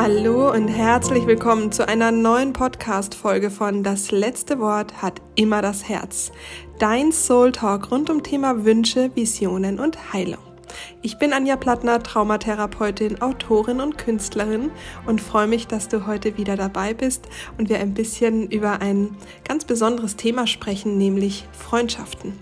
Hallo und herzlich willkommen zu einer neuen Podcast-Folge von Das letzte Wort hat immer das Herz. Dein Soul Talk rund um Thema Wünsche, Visionen und Heilung. Ich bin Anja Plattner, Traumatherapeutin, Autorin und Künstlerin und freue mich, dass du heute wieder dabei bist und wir ein bisschen über ein ganz besonderes Thema sprechen, nämlich Freundschaften.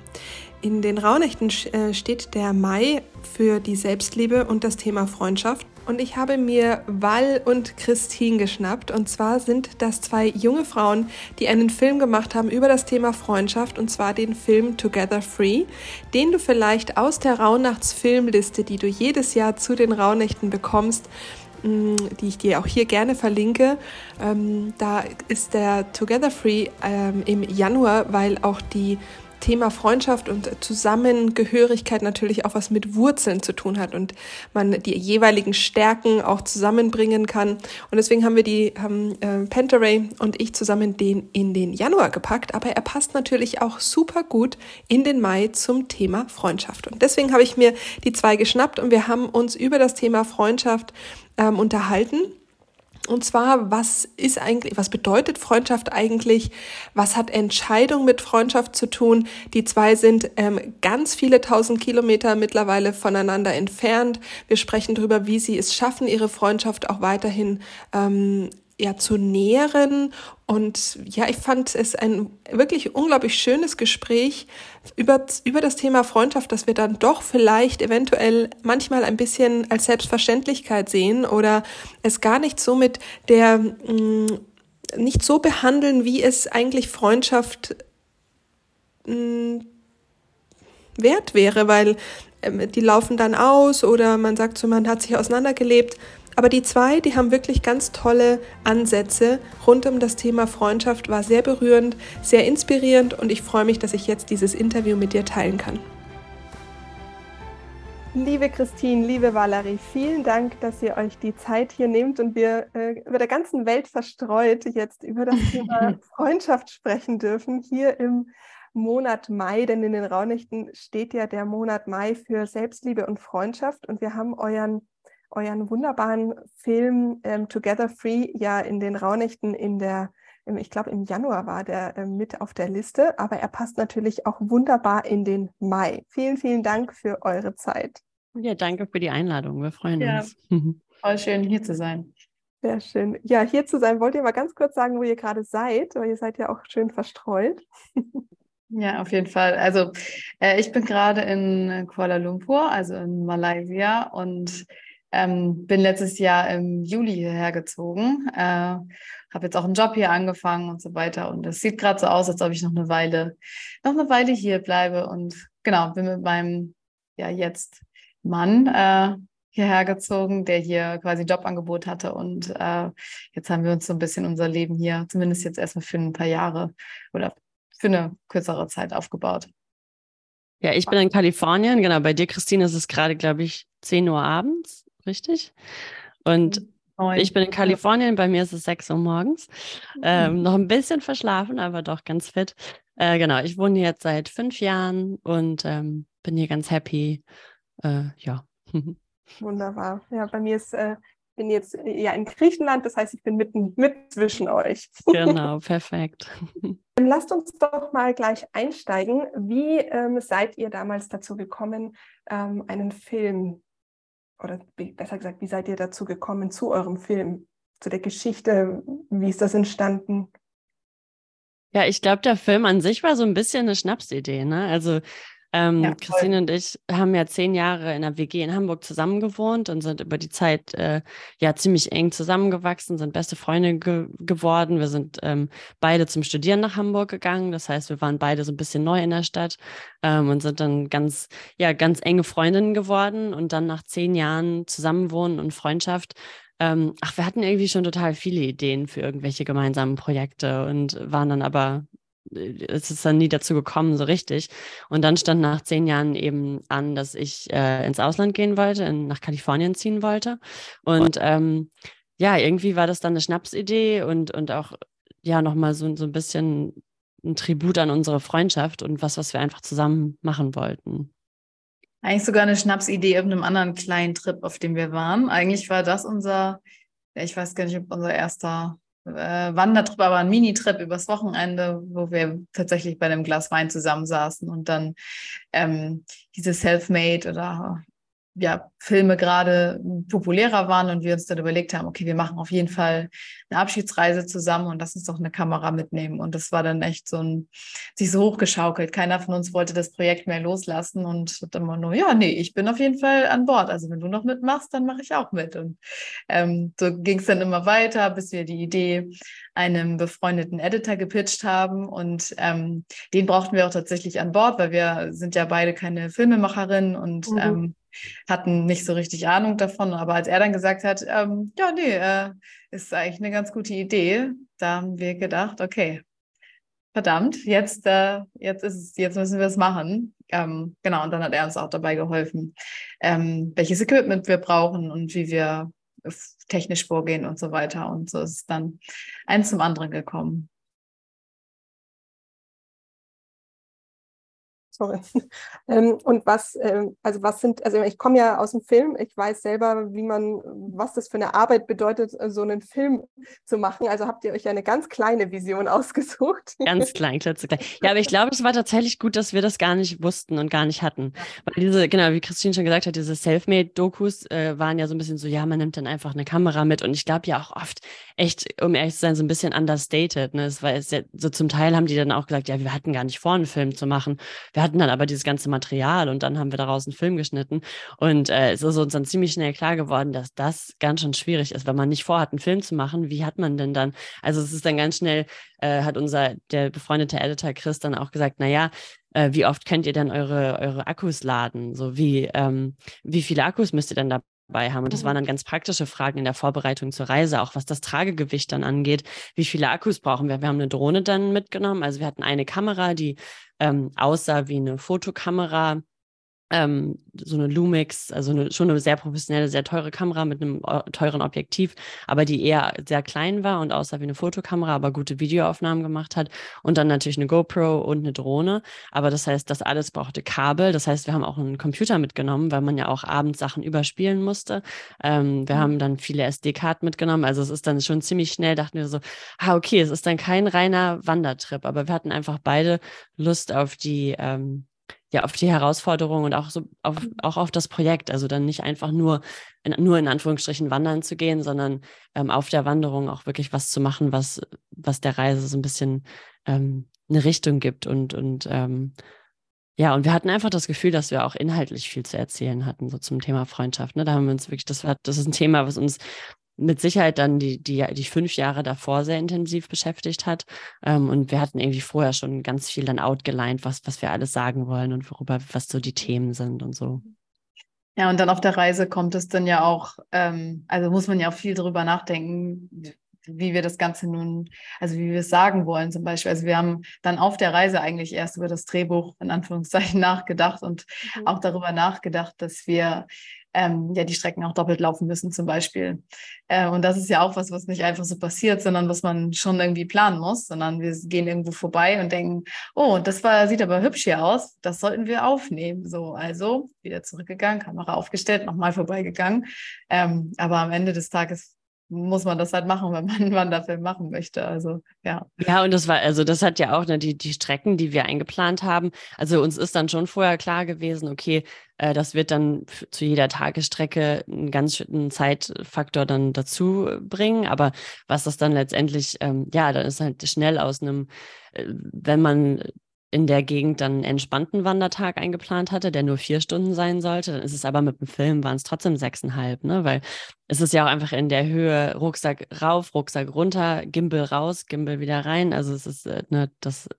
In den Raunächten äh, steht der Mai für die Selbstliebe und das Thema Freundschaft. Und ich habe mir Val und Christine geschnappt. Und zwar sind das zwei junge Frauen, die einen Film gemacht haben über das Thema Freundschaft. Und zwar den Film Together Free, den du vielleicht aus der Rauhnachtsfilmliste, die du jedes Jahr zu den Rauhnächten bekommst, mm, die ich dir auch hier gerne verlinke. Ähm, da ist der Together Free ähm, im Januar, weil auch die Thema Freundschaft und Zusammengehörigkeit natürlich auch was mit Wurzeln zu tun hat und man die jeweiligen Stärken auch zusammenbringen kann. Und deswegen haben wir die haben äh, Pentaray und ich zusammen den in den Januar gepackt, aber er passt natürlich auch super gut in den Mai zum Thema Freundschaft. Und deswegen habe ich mir die zwei geschnappt und wir haben uns über das Thema Freundschaft ähm, unterhalten. Und zwar, was ist eigentlich, was bedeutet Freundschaft eigentlich? Was hat Entscheidung mit Freundschaft zu tun? Die zwei sind ähm, ganz viele tausend Kilometer mittlerweile voneinander entfernt. Wir sprechen darüber, wie sie es schaffen, ihre Freundschaft auch weiterhin ähm, ja, zu nähren. Und ja, ich fand es ein wirklich unglaublich schönes Gespräch über, über das Thema Freundschaft, dass wir dann doch vielleicht eventuell manchmal ein bisschen als Selbstverständlichkeit sehen oder es gar nicht so mit der, mh, mm, nicht so behandeln, wie es eigentlich Freundschaft mh, mm, wert wäre, weil ähm, die laufen dann aus oder man sagt so, man hat sich auseinandergelebt. Aber die zwei, die haben wirklich ganz tolle Ansätze rund um das Thema Freundschaft, war sehr berührend, sehr inspirierend und ich freue mich, dass ich jetzt dieses Interview mit dir teilen kann. Liebe Christine, liebe Valerie, vielen Dank, dass ihr euch die Zeit hier nehmt und wir äh, über der ganzen Welt verstreut jetzt über das Thema Freundschaft sprechen dürfen, hier im Monat Mai, denn in den Raunächten steht ja der Monat Mai für Selbstliebe und Freundschaft und wir haben euren euren wunderbaren Film ähm, Together Free ja in den Raunächten in der, ich glaube im Januar war der äh, mit auf der Liste, aber er passt natürlich auch wunderbar in den Mai. Vielen, vielen Dank für eure Zeit. Ja, danke für die Einladung. Wir freuen ja, uns. Voll schön, hier zu sein. Sehr schön. Ja, hier zu sein. Wollt ihr mal ganz kurz sagen, wo ihr gerade seid? Weil ihr seid ja auch schön verstreut. Ja, auf jeden Fall. Also äh, ich bin gerade in Kuala Lumpur, also in Malaysia und ähm, bin letztes Jahr im Juli hierher gezogen, äh, habe jetzt auch einen Job hier angefangen und so weiter. Und es sieht gerade so aus, als ob ich noch eine Weile, noch eine Weile hier bleibe. Und genau, bin mit meinem ja jetzt Mann äh, hierher gezogen, der hier quasi Jobangebot hatte. Und äh, jetzt haben wir uns so ein bisschen unser Leben hier, zumindest jetzt erstmal für ein paar Jahre oder für eine kürzere Zeit aufgebaut. Ja, ich bin in Kalifornien, genau. Bei dir, Christine, ist es gerade, glaube ich, 10 Uhr abends richtig? Und Neun. ich bin in Kalifornien, bei mir ist es 6 Uhr morgens. Ähm, mhm. noch ein bisschen verschlafen, aber doch ganz fit. Äh, genau, ich wohne jetzt seit fünf Jahren und ähm, bin hier ganz happy. Äh, ja. Wunderbar. Ja, bei mir ist, äh, bin jetzt äh, ja in Griechenland, das heißt, ich bin mitten mit zwischen euch. Genau, perfekt. Lasst uns doch mal gleich einsteigen. Wie ähm, seid ihr damals dazu gekommen, ähm, einen Film oder besser gesagt, wie seid ihr dazu gekommen zu eurem Film, zu der Geschichte? Wie ist das entstanden? Ja, ich glaube, der Film an sich war so ein bisschen eine Schnapsidee. Ne? Also ähm, ja, Christine und ich haben ja zehn Jahre in der WG in Hamburg zusammen gewohnt und sind über die Zeit äh, ja ziemlich eng zusammengewachsen, sind beste Freunde ge geworden. Wir sind ähm, beide zum Studieren nach Hamburg gegangen. Das heißt, wir waren beide so ein bisschen neu in der Stadt ähm, und sind dann ganz, ja, ganz enge Freundinnen geworden. Und dann nach zehn Jahren Zusammenwohnen und Freundschaft ähm, ach, wir hatten irgendwie schon total viele Ideen für irgendwelche gemeinsamen Projekte und waren dann aber es ist dann nie dazu gekommen, so richtig. Und dann stand nach zehn Jahren eben an, dass ich äh, ins Ausland gehen wollte, in, nach Kalifornien ziehen wollte. Und ähm, ja, irgendwie war das dann eine Schnapsidee und, und auch ja nochmal so, so ein bisschen ein Tribut an unsere Freundschaft und was, was wir einfach zusammen machen wollten. Eigentlich sogar eine Schnapsidee auf einem anderen kleinen Trip, auf dem wir waren. Eigentlich war das unser ich weiß gar nicht, ob unser erster Wandertrip, aber ein Minitrip übers Wochenende, wo wir tatsächlich bei einem Glas Wein zusammensaßen und dann ähm, diese Selfmade oder ja, Filme gerade populärer waren und wir uns dann überlegt haben, okay, wir machen auf jeden Fall eine Abschiedsreise zusammen und lass uns doch eine Kamera mitnehmen. Und das war dann echt so ein, sich so hochgeschaukelt. Keiner von uns wollte das Projekt mehr loslassen und dann immer nur, ja, nee, ich bin auf jeden Fall an Bord. Also wenn du noch mitmachst, dann mache ich auch mit. Und ähm, so ging es dann immer weiter, bis wir die Idee einem befreundeten Editor gepitcht haben. Und ähm, den brauchten wir auch tatsächlich an Bord, weil wir sind ja beide keine Filmemacherinnen und mhm. ähm, hatten nicht so richtig Ahnung davon. Aber als er dann gesagt hat, ähm, ja, nee, äh, ist eigentlich eine ganz gute Idee, da haben wir gedacht, okay, verdammt, jetzt, äh, jetzt ist es, jetzt müssen wir es machen. Ähm, genau, und dann hat er uns auch dabei geholfen, ähm, welches Equipment wir brauchen und wie wir technisch vorgehen und so weiter. Und so ist es dann eins zum anderen gekommen. Sorry. Ähm, und was, ähm, also was sind, also ich komme ja aus dem Film, ich weiß selber, wie man, was das für eine Arbeit bedeutet, so einen Film zu machen. Also habt ihr euch eine ganz kleine Vision ausgesucht. Ganz klein, klitzeklein. Ja, aber ich glaube, es war tatsächlich gut, dass wir das gar nicht wussten und gar nicht hatten. Weil diese, genau, wie Christine schon gesagt hat, diese Selfmade-Dokus äh, waren ja so ein bisschen so, ja, man nimmt dann einfach eine Kamera mit und ich glaube ja auch oft echt, um ehrlich zu sein, so ein bisschen understated. Ne? Es war ja, so zum Teil haben die dann auch gesagt, ja, wir hatten gar nicht vor, einen Film zu machen. Wir hatten dann aber dieses ganze Material und dann haben wir daraus einen Film geschnitten. Und äh, es ist uns dann ziemlich schnell klar geworden, dass das ganz schön schwierig ist, wenn man nicht vorhat, einen Film zu machen. Wie hat man denn dann? Also es ist dann ganz schnell, äh, hat unser, der befreundete Editor Chris dann auch gesagt, naja, äh, wie oft könnt ihr denn eure, eure Akkus laden? So wie, ähm, wie viele Akkus müsst ihr denn da dabei haben. Und das waren mhm. dann ganz praktische Fragen in der Vorbereitung zur Reise, auch was das Tragegewicht dann angeht. Wie viele Akkus brauchen wir? Wir haben eine Drohne dann mitgenommen. Also wir hatten eine Kamera, die ähm, aussah wie eine Fotokamera ähm, so eine Lumix, also eine, schon eine sehr professionelle, sehr teure Kamera mit einem teuren Objektiv, aber die eher sehr klein war und aussah wie eine Fotokamera, aber gute Videoaufnahmen gemacht hat. Und dann natürlich eine GoPro und eine Drohne. Aber das heißt, das alles brauchte Kabel. Das heißt, wir haben auch einen Computer mitgenommen, weil man ja auch abends Sachen überspielen musste. Ähm, wir mhm. haben dann viele SD-Karten mitgenommen. Also es ist dann schon ziemlich schnell, dachten wir so, ah, okay, es ist dann kein reiner Wandertrip, aber wir hatten einfach beide Lust auf die, ähm, ja auf die Herausforderung und auch so auf, mhm. auch auf das Projekt. Also dann nicht einfach nur in, nur in Anführungsstrichen wandern zu gehen, sondern ähm, auf der Wanderung auch wirklich was zu machen, was, was der Reise so ein bisschen ähm, eine Richtung gibt und, und ähm, ja, und wir hatten einfach das Gefühl, dass wir auch inhaltlich viel zu erzählen hatten, so zum Thema Freundschaft. Ne? Da haben wir uns wirklich, das war, das ist ein Thema, was uns mit Sicherheit dann die, die, die fünf Jahre davor sehr intensiv beschäftigt hat. Ähm, und wir hatten irgendwie vorher schon ganz viel dann outgelined, was, was wir alles sagen wollen und worüber, was so die Themen sind und so. Ja, und dann auf der Reise kommt es dann ja auch, ähm, also muss man ja auch viel drüber nachdenken, wie wir das Ganze nun, also wie wir es sagen wollen zum Beispiel. Also wir haben dann auf der Reise eigentlich erst über das Drehbuch in Anführungszeichen nachgedacht und mhm. auch darüber nachgedacht, dass wir ähm, ja die Strecken auch doppelt laufen müssen zum Beispiel. Äh, und das ist ja auch was, was nicht einfach so passiert, sondern was man schon irgendwie planen muss, sondern wir gehen irgendwo vorbei und denken, oh, das war, sieht aber hübsch hier aus, das sollten wir aufnehmen. So, also wieder zurückgegangen, Kamera aufgestellt, nochmal vorbeigegangen. Ähm, aber am Ende des Tages muss man das halt machen, wenn man einen Wanderfilm machen möchte. Also ja. Ja, und das war, also das hat ja auch ne, die, die Strecken, die wir eingeplant haben. Also uns ist dann schon vorher klar gewesen, okay, äh, das wird dann zu jeder Tagesstrecke einen ganz schönen Zeitfaktor dann dazu bringen. Aber was das dann letztendlich, ähm, ja, dann ist halt schnell aus einem, äh, wenn man in der Gegend dann einen entspannten Wandertag eingeplant hatte, der nur vier Stunden sein sollte. Dann ist es aber mit dem Film waren es trotzdem sechseinhalb, ne? Weil es ist ja auch einfach in der Höhe Rucksack rauf, Rucksack runter, Gimbal raus, Gimbal wieder rein. Also es ist, äh, ne, das,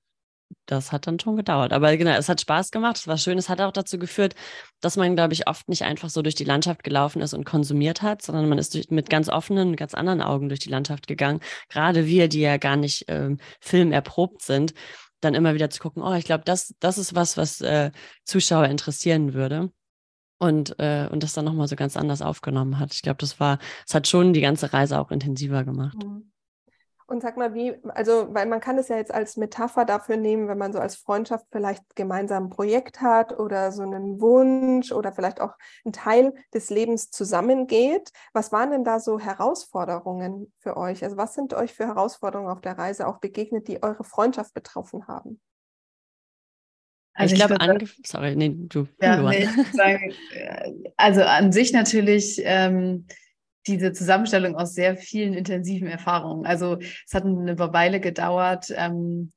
das hat dann schon gedauert. Aber genau, es hat Spaß gemacht, es war schön. Es hat auch dazu geführt, dass man, glaube ich, oft nicht einfach so durch die Landschaft gelaufen ist und konsumiert hat, sondern man ist durch, mit ganz offenen, ganz anderen Augen durch die Landschaft gegangen. Gerade wir, die ja gar nicht ähm, Film erprobt sind dann immer wieder zu gucken, oh, ich glaube, das, das ist was, was äh, Zuschauer interessieren würde. Und, äh, und das dann nochmal so ganz anders aufgenommen hat. Ich glaube, das war, es hat schon die ganze Reise auch intensiver gemacht. Mhm. Und sag mal, wie, also, weil man kann es ja jetzt als Metapher dafür nehmen, wenn man so als Freundschaft vielleicht gemeinsam ein Projekt hat oder so einen Wunsch oder vielleicht auch ein Teil des Lebens zusammengeht. Was waren denn da so Herausforderungen für euch? Also was sind euch für Herausforderungen auf der Reise auch begegnet, die eure Freundschaft betroffen haben? Also ich, ich glaube, sorry, nee, du. Ja, nee, sagen, äh, also an sich natürlich ähm, diese Zusammenstellung aus sehr vielen intensiven Erfahrungen. Also es hat eine Weile gedauert, ähm,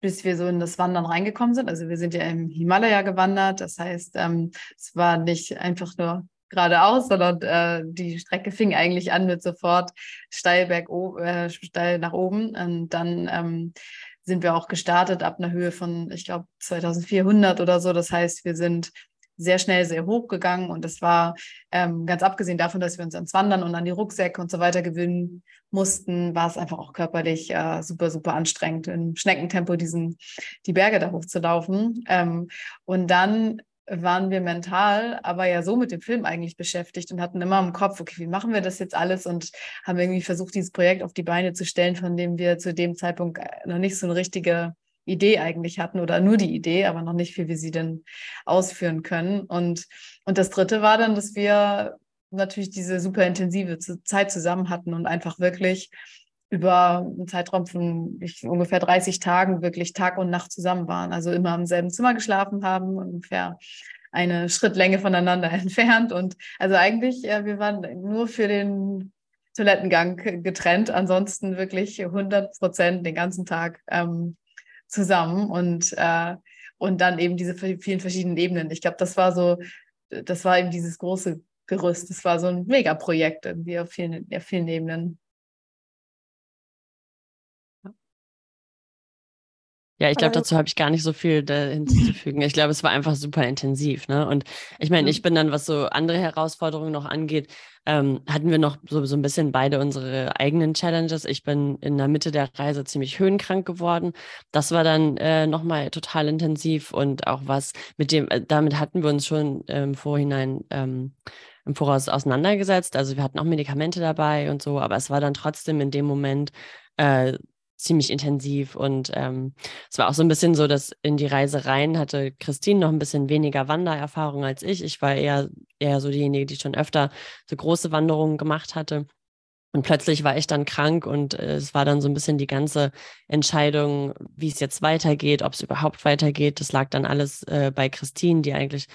bis wir so in das Wandern reingekommen sind. Also wir sind ja im Himalaya gewandert. Das heißt, ähm, es war nicht einfach nur geradeaus, sondern äh, die Strecke fing eigentlich an mit sofort steil berg äh, steil nach oben. Und dann ähm, sind wir auch gestartet ab einer Höhe von, ich glaube, 2400 oder so. Das heißt, wir sind sehr schnell sehr hoch gegangen und das war ähm, ganz abgesehen davon, dass wir uns ans Wandern und an die Rucksäcke und so weiter gewöhnen mussten, war es einfach auch körperlich äh, super, super anstrengend, im Schneckentempo diesen, die Berge da hochzulaufen. Ähm, und dann waren wir mental, aber ja so mit dem Film eigentlich beschäftigt und hatten immer im Kopf, okay, wie machen wir das jetzt alles und haben irgendwie versucht, dieses Projekt auf die Beine zu stellen, von dem wir zu dem Zeitpunkt äh, noch nicht so eine richtige Idee eigentlich hatten oder nur die Idee, aber noch nicht, wie wir sie denn ausführen können. Und, und das Dritte war dann, dass wir natürlich diese super intensive Zeit zusammen hatten und einfach wirklich über einen Zeitraum von ungefähr 30 Tagen wirklich Tag und Nacht zusammen waren. Also immer im selben Zimmer geschlafen haben, ungefähr eine Schrittlänge voneinander entfernt. Und also eigentlich, äh, wir waren nur für den Toilettengang getrennt, ansonsten wirklich 100 Prozent den ganzen Tag ähm, zusammen und, äh, und dann eben diese vielen verschiedenen Ebenen. Ich glaube, das war so, das war eben dieses große Gerüst. Das war so ein Megaprojekt irgendwie auf vielen, auf vielen Ebenen. Ja, ich glaube, dazu habe ich gar nicht so viel hinzuzufügen. Ich glaube, es war einfach super intensiv. Ne? Und ich meine, ich bin dann, was so andere Herausforderungen noch angeht, ähm, hatten wir noch so, so ein bisschen beide unsere eigenen Challenges. Ich bin in der Mitte der Reise ziemlich höhenkrank geworden. Das war dann äh, nochmal total intensiv und auch was mit dem, äh, damit hatten wir uns schon im Vorhinein ähm, im Voraus auseinandergesetzt. Also wir hatten auch Medikamente dabei und so, aber es war dann trotzdem in dem Moment äh, ziemlich intensiv und ähm, es war auch so ein bisschen so, dass in die Reise rein hatte Christine noch ein bisschen weniger Wandererfahrung als ich. Ich war eher, eher so diejenige, die schon öfter so große Wanderungen gemacht hatte. Und plötzlich war ich dann krank und äh, es war dann so ein bisschen die ganze Entscheidung, wie es jetzt weitergeht, ob es überhaupt weitergeht. Das lag dann alles äh, bei Christine, die eigentlich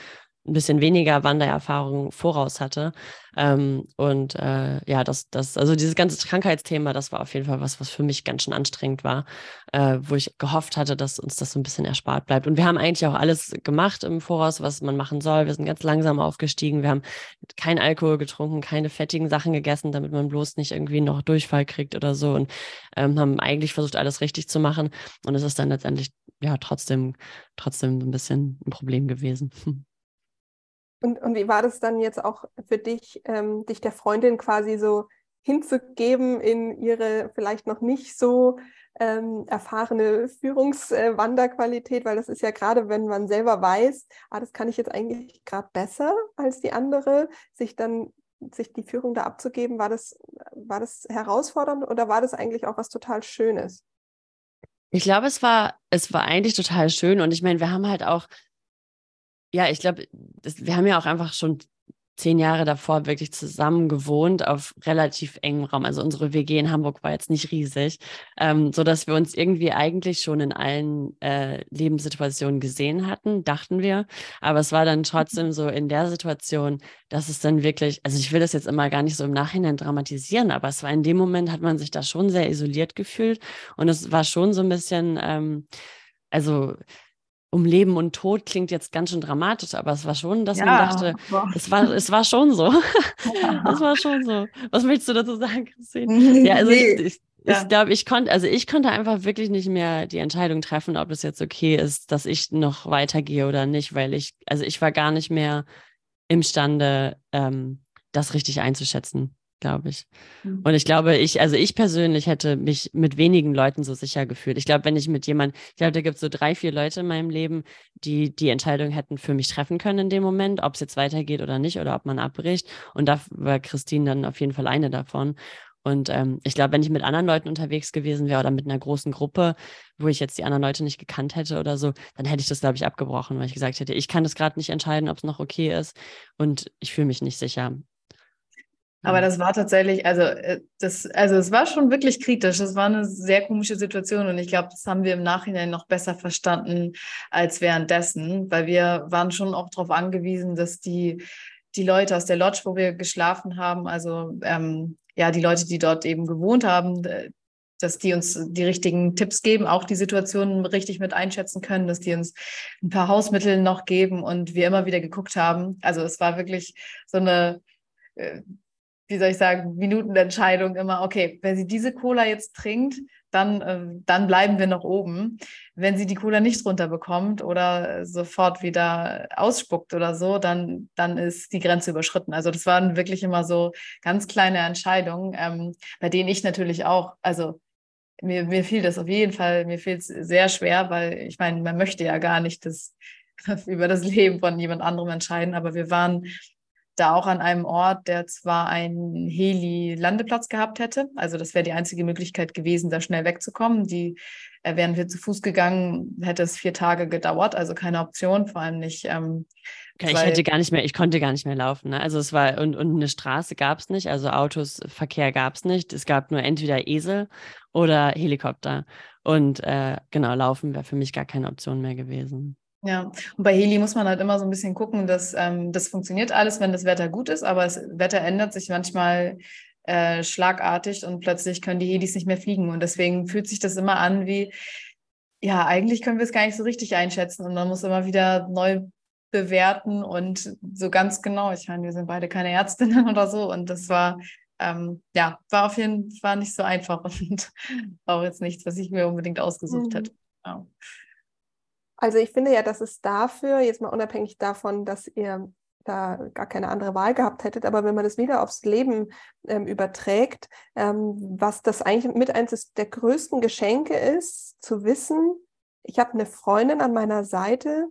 ein bisschen weniger Wandererfahrung voraus hatte. Ähm, und äh, ja, das, das, also dieses ganze Krankheitsthema, das war auf jeden Fall was, was für mich ganz schön anstrengend war, äh, wo ich gehofft hatte, dass uns das so ein bisschen erspart bleibt. Und wir haben eigentlich auch alles gemacht im Voraus, was man machen soll. Wir sind ganz langsam aufgestiegen. Wir haben kein Alkohol getrunken, keine fettigen Sachen gegessen, damit man bloß nicht irgendwie noch Durchfall kriegt oder so. Und ähm, haben eigentlich versucht, alles richtig zu machen. Und es ist dann letztendlich ja trotzdem, trotzdem ein bisschen ein Problem gewesen. Und, und wie war das dann jetzt auch für dich, ähm, dich der Freundin quasi so hinzugeben in ihre vielleicht noch nicht so ähm, erfahrene Führungswanderqualität, äh, weil das ist ja gerade, wenn man selber weiß, ah, das kann ich jetzt eigentlich gerade besser als die andere, sich dann sich die Führung da abzugeben, war das, war das herausfordernd oder war das eigentlich auch was total Schönes? Ich glaube, es war, es war eigentlich total schön und ich meine, wir haben halt auch ja, ich glaube, wir haben ja auch einfach schon zehn Jahre davor wirklich zusammen gewohnt auf relativ engem Raum. Also unsere WG in Hamburg war jetzt nicht riesig, ähm, so wir uns irgendwie eigentlich schon in allen äh, Lebenssituationen gesehen hatten, dachten wir. Aber es war dann trotzdem so in der Situation, dass es dann wirklich, also ich will das jetzt immer gar nicht so im Nachhinein dramatisieren, aber es war in dem Moment hat man sich da schon sehr isoliert gefühlt und es war schon so ein bisschen, ähm, also um Leben und Tod klingt jetzt ganz schön dramatisch, aber es war schon, dass ja, man dachte, es war, es war schon so. Es war schon so. Was möchtest du dazu sagen, Christine? Ja, also nee. ich, ich, ja. ich glaube, ich konnte, also ich konnte einfach wirklich nicht mehr die Entscheidung treffen, ob es jetzt okay ist, dass ich noch weitergehe oder nicht, weil ich, also ich war gar nicht mehr imstande, ähm, das richtig einzuschätzen glaube ich. Mhm. Und ich glaube, ich, also ich persönlich hätte mich mit wenigen Leuten so sicher gefühlt. Ich glaube, wenn ich mit jemand, ich glaube, da gibt es so drei, vier Leute in meinem Leben, die die Entscheidung hätten für mich treffen können in dem Moment, ob es jetzt weitergeht oder nicht oder ob man abbricht. Und da war Christine dann auf jeden Fall eine davon. Und ähm, ich glaube, wenn ich mit anderen Leuten unterwegs gewesen wäre oder mit einer großen Gruppe, wo ich jetzt die anderen Leute nicht gekannt hätte oder so, dann hätte ich das, glaube ich, abgebrochen, weil ich gesagt hätte, ich kann das gerade nicht entscheiden, ob es noch okay ist und ich fühle mich nicht sicher. Aber das war tatsächlich, also äh, das, also es war schon wirklich kritisch. Das war eine sehr komische Situation und ich glaube, das haben wir im Nachhinein noch besser verstanden als währenddessen, weil wir waren schon auch darauf angewiesen, dass die die Leute aus der Lodge, wo wir geschlafen haben, also ähm, ja, die Leute, die dort eben gewohnt haben, dass die uns die richtigen Tipps geben, auch die Situationen richtig mit einschätzen können, dass die uns ein paar Hausmittel noch geben und wir immer wieder geguckt haben. Also es war wirklich so eine, äh, wie soll ich sagen, Minutenentscheidung immer, okay, wenn sie diese Cola jetzt trinkt, dann, äh, dann bleiben wir noch oben. Wenn sie die Cola nicht runterbekommt oder sofort wieder ausspuckt oder so, dann, dann ist die Grenze überschritten. Also das waren wirklich immer so ganz kleine Entscheidungen, ähm, bei denen ich natürlich auch, also mir, mir fiel das auf jeden Fall, mir fiel es sehr schwer, weil ich meine, man möchte ja gar nicht das über das Leben von jemand anderem entscheiden, aber wir waren da auch an einem Ort, der zwar einen Heli-Landeplatz gehabt hätte. Also das wäre die einzige Möglichkeit gewesen, da schnell wegzukommen. Die äh, wären wir zu Fuß gegangen, hätte es vier Tage gedauert, also keine Option, vor allem nicht. Ähm, ich hätte gar nicht mehr, ich konnte gar nicht mehr laufen. Ne? Also es war, und, und eine Straße gab es nicht, also Autos, Verkehr gab es nicht. Es gab nur entweder Esel oder Helikopter. Und äh, genau, laufen wäre für mich gar keine Option mehr gewesen. Ja, und bei Heli muss man halt immer so ein bisschen gucken, dass ähm, das funktioniert alles, wenn das Wetter gut ist, aber das Wetter ändert sich manchmal äh, schlagartig und plötzlich können die Helis nicht mehr fliegen. Und deswegen fühlt sich das immer an wie, ja, eigentlich können wir es gar nicht so richtig einschätzen und man muss immer wieder neu bewerten und so ganz genau. Ich meine, wir sind beide keine Ärztinnen oder so und das war ähm, ja, war auf jeden Fall nicht so einfach und auch jetzt nichts, was ich mir unbedingt ausgesucht mhm. hätte. Ja. Also ich finde ja, dass es dafür, jetzt mal unabhängig davon, dass ihr da gar keine andere Wahl gehabt hättet, aber wenn man das wieder aufs Leben ähm, überträgt, ähm, was das eigentlich mit eines der größten Geschenke ist, zu wissen, ich habe eine Freundin an meiner Seite,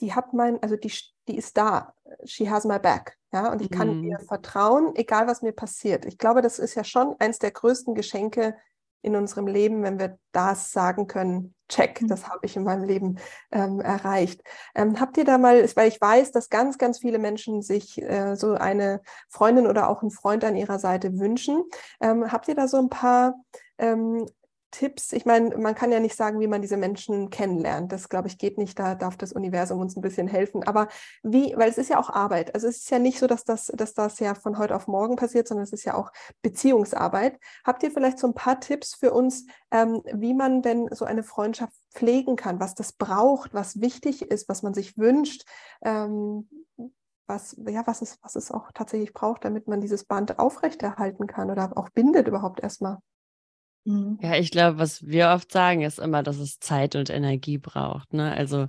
die hat mein, also die, die ist da, she has my back, ja, und ich kann mm. ihr vertrauen, egal was mir passiert. Ich glaube, das ist ja schon eines der größten Geschenke in unserem Leben, wenn wir das sagen können, check, mhm. das habe ich in meinem Leben ähm, erreicht. Ähm, habt ihr da mal, weil ich weiß, dass ganz, ganz viele Menschen sich äh, so eine Freundin oder auch einen Freund an ihrer Seite wünschen, ähm, habt ihr da so ein paar ähm, Tipps? Ich meine, man kann ja nicht sagen, wie man diese Menschen kennenlernt. Das, glaube ich, geht nicht. Da darf das Universum uns ein bisschen helfen. Aber wie, weil es ist ja auch Arbeit. Also es ist ja nicht so, dass das, dass das ja von heute auf morgen passiert, sondern es ist ja auch Beziehungsarbeit. Habt ihr vielleicht so ein paar Tipps für uns, ähm, wie man denn so eine Freundschaft pflegen kann, was das braucht, was wichtig ist, was man sich wünscht? Ähm, was, ja, was, es, was es auch tatsächlich braucht, damit man dieses Band aufrechterhalten kann oder auch bindet überhaupt erstmal. Mhm. Ja, ich glaube, was wir oft sagen, ist immer, dass es Zeit und Energie braucht. Ne? Also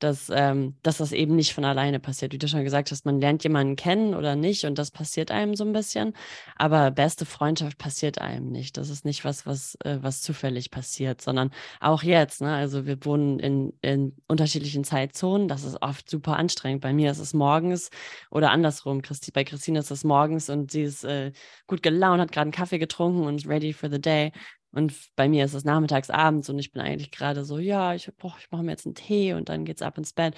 dass, ähm, dass das eben nicht von alleine passiert. Wie du schon gesagt hast, man lernt jemanden kennen oder nicht und das passiert einem so ein bisschen. Aber beste Freundschaft passiert einem nicht. Das ist nicht was, was, äh, was zufällig passiert, sondern auch jetzt. Ne? Also wir wohnen in, in unterschiedlichen Zeitzonen. Das ist oft super anstrengend. Bei mir ist es morgens oder andersrum. Christi, bei Christine ist es morgens und sie ist äh, gut gelaunt, hat gerade einen Kaffee getrunken und ready for the day. Und bei mir ist es nachmittags, abends und ich bin eigentlich gerade so, ja, ich, ich mache mir jetzt einen Tee und dann geht's ab ins Bett.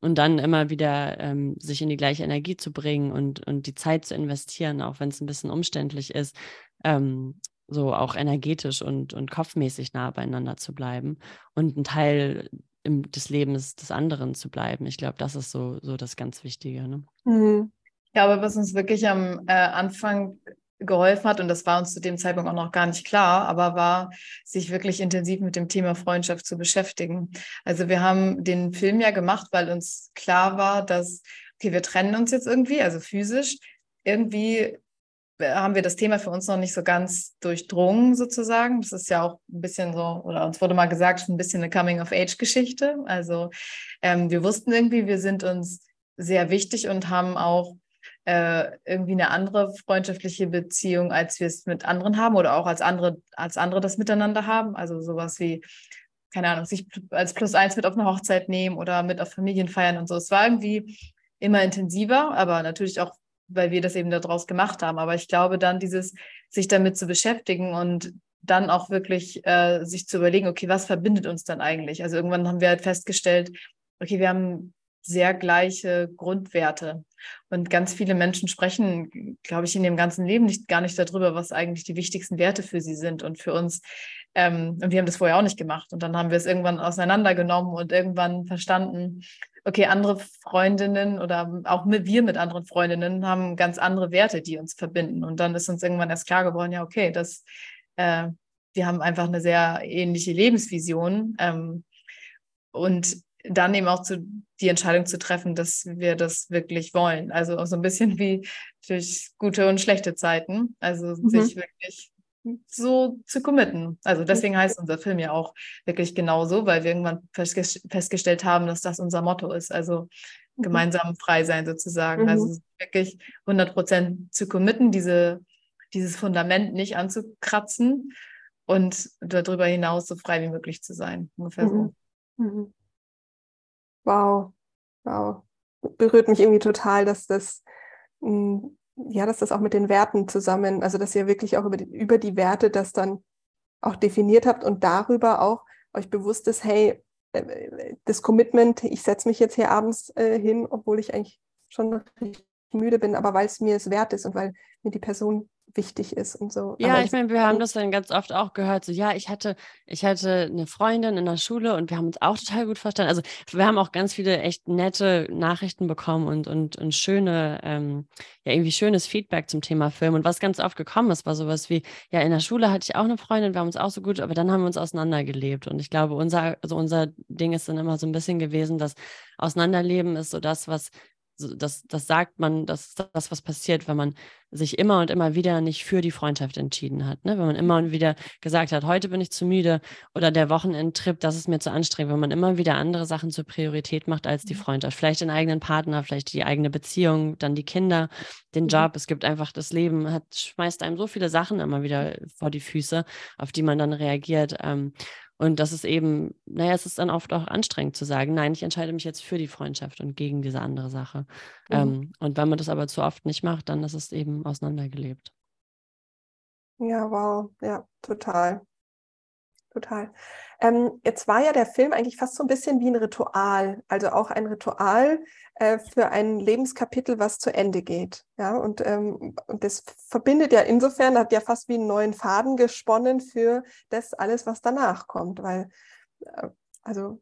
Und dann immer wieder ähm, sich in die gleiche Energie zu bringen und, und die Zeit zu investieren, auch wenn es ein bisschen umständlich ist, ähm, so auch energetisch und, und kopfmäßig nah beieinander zu bleiben und ein Teil im, des Lebens des anderen zu bleiben. Ich glaube, das ist so, so das ganz Wichtige. Ne? Mhm. Ja, aber was uns wirklich am äh, Anfang geholfen hat, und das war uns zu dem Zeitpunkt auch noch gar nicht klar, aber war, sich wirklich intensiv mit dem Thema Freundschaft zu beschäftigen. Also wir haben den Film ja gemacht, weil uns klar war, dass, okay, wir trennen uns jetzt irgendwie, also physisch. Irgendwie haben wir das Thema für uns noch nicht so ganz durchdrungen, sozusagen. Das ist ja auch ein bisschen so, oder uns wurde mal gesagt, ein bisschen eine Coming-of-Age-Geschichte. Also ähm, wir wussten irgendwie, wir sind uns sehr wichtig und haben auch äh, irgendwie eine andere freundschaftliche Beziehung, als wir es mit anderen haben oder auch als andere, als andere das miteinander haben. Also sowas wie, keine Ahnung, sich als Plus eins mit auf eine Hochzeit nehmen oder mit auf Familienfeiern und so. Es war irgendwie immer intensiver, aber natürlich auch weil wir das eben daraus gemacht haben. Aber ich glaube dann, dieses sich damit zu beschäftigen und dann auch wirklich äh, sich zu überlegen, okay, was verbindet uns dann eigentlich? Also irgendwann haben wir halt festgestellt, okay, wir haben sehr gleiche Grundwerte. Und ganz viele Menschen sprechen, glaube ich, in dem ganzen Leben nicht gar nicht darüber, was eigentlich die wichtigsten Werte für sie sind. Und für uns, ähm, und wir haben das vorher auch nicht gemacht. Und dann haben wir es irgendwann auseinandergenommen und irgendwann verstanden, okay, andere Freundinnen oder auch mit, wir mit anderen Freundinnen haben ganz andere Werte, die uns verbinden. Und dann ist uns irgendwann erst klar geworden, ja, okay, das, äh, wir haben einfach eine sehr ähnliche Lebensvision. Ähm, und dann eben auch zu, die Entscheidung zu treffen, dass wir das wirklich wollen. Also auch so ein bisschen wie durch gute und schlechte Zeiten. Also mhm. sich wirklich so zu committen. Also deswegen heißt unser Film ja auch wirklich genauso, weil wir irgendwann festgestellt haben, dass das unser Motto ist. Also mhm. gemeinsam frei sein sozusagen. Mhm. Also wirklich 100 Prozent zu committen, diese, dieses Fundament nicht anzukratzen und darüber hinaus so frei wie möglich zu sein. Ungefähr so. Mhm. Wow, wow. Berührt mich irgendwie total, dass das, hm, ja, dass das auch mit den Werten zusammen, also dass ihr wirklich auch über die, über die Werte das dann auch definiert habt und darüber auch euch bewusst ist, hey, äh, das Commitment, ich setze mich jetzt hier abends äh, hin, obwohl ich eigentlich schon richtig müde bin, aber weil es mir es wert ist und weil mir die Person wichtig ist und so. Ja, Aber ich meine, wir haben das dann ganz oft auch gehört, so ja, ich hatte, ich hatte eine Freundin in der Schule und wir haben uns auch total gut verstanden. Also wir haben auch ganz viele echt nette Nachrichten bekommen und, und, und schöne, ähm, ja, irgendwie schönes Feedback zum Thema Film. Und was ganz oft gekommen ist, war sowas wie, ja, in der Schule hatte ich auch eine Freundin, wir haben uns auch so gut, aber dann haben wir uns auseinandergelebt. Und ich glaube, unser, also unser Ding ist dann immer so ein bisschen gewesen, dass Auseinanderleben ist so das, was das, das sagt man, das ist das, was passiert, wenn man sich immer und immer wieder nicht für die Freundschaft entschieden hat. Ne? Wenn man immer und wieder gesagt hat, heute bin ich zu müde oder der Wochenendtrip, das ist mir zu anstrengend, wenn man immer wieder andere Sachen zur Priorität macht als die mhm. Freundschaft. Vielleicht den eigenen Partner, vielleicht die eigene Beziehung, dann die Kinder, den mhm. Job. Es gibt einfach das Leben, hat, schmeißt einem so viele Sachen immer wieder vor die Füße, auf die man dann reagiert. Ähm, und das ist eben, naja, es ist dann oft auch anstrengend zu sagen, nein, ich entscheide mich jetzt für die Freundschaft und gegen diese andere Sache. Mhm. Ähm, und wenn man das aber zu oft nicht macht, dann ist es eben auseinandergelebt. Ja, wow, ja, total. Total. Ähm, jetzt war ja der Film eigentlich fast so ein bisschen wie ein Ritual, also auch ein Ritual äh, für ein Lebenskapitel, was zu Ende geht. Ja, und, ähm, und das verbindet ja insofern, hat ja fast wie einen neuen Faden gesponnen für das alles, was danach kommt, weil, äh, also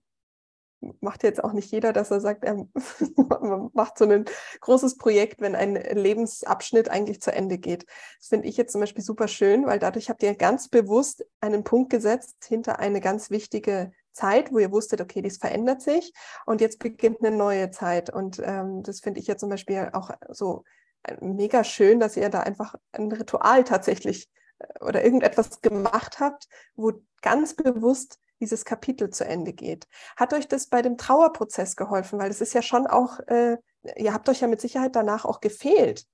macht jetzt auch nicht jeder, dass er sagt, er macht so ein großes Projekt, wenn ein Lebensabschnitt eigentlich zu Ende geht. Das finde ich jetzt zum Beispiel super schön, weil dadurch habt ihr ganz bewusst einen Punkt gesetzt hinter eine ganz wichtige Zeit, wo ihr wusstet, okay, dies verändert sich und jetzt beginnt eine neue Zeit. Und ähm, das finde ich ja zum Beispiel auch so äh, mega schön, dass ihr da einfach ein Ritual tatsächlich äh, oder irgendetwas gemacht habt, wo ganz bewusst dieses Kapitel zu Ende geht. Hat euch das bei dem Trauerprozess geholfen? Weil es ist ja schon auch, äh, ihr habt euch ja mit Sicherheit danach auch gefehlt.